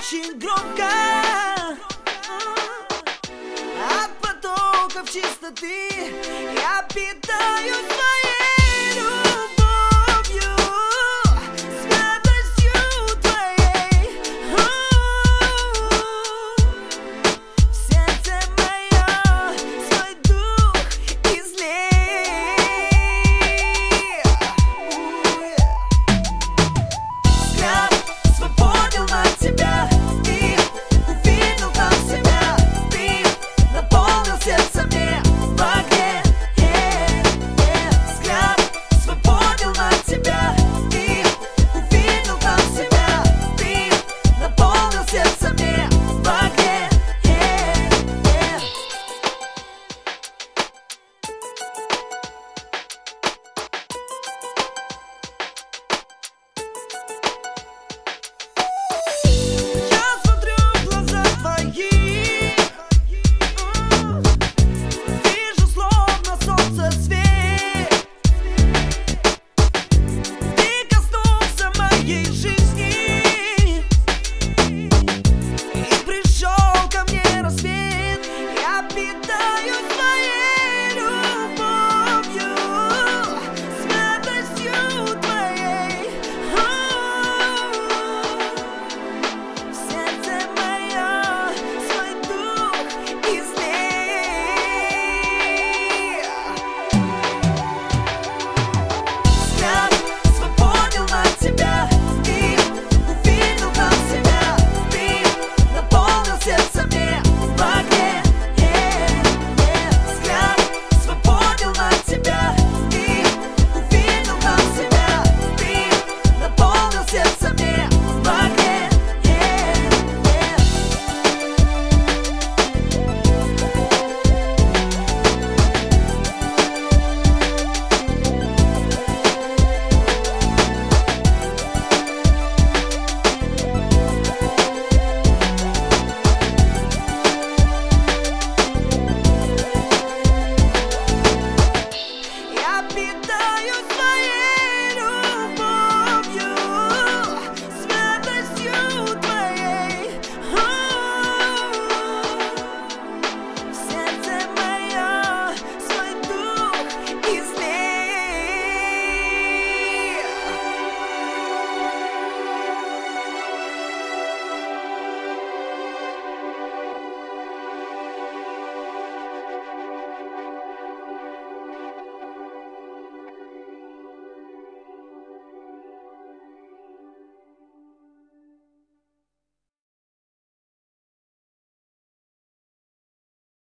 очень громко. От потоков чистоты Я питаю свои